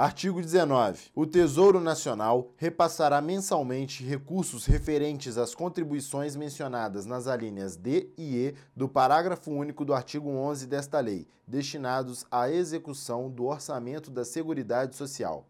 Artigo 19. O Tesouro Nacional repassará mensalmente recursos referentes às contribuições mencionadas nas alíneas D e E do parágrafo único do artigo 11 desta lei, destinados à execução do orçamento da Seguridade Social.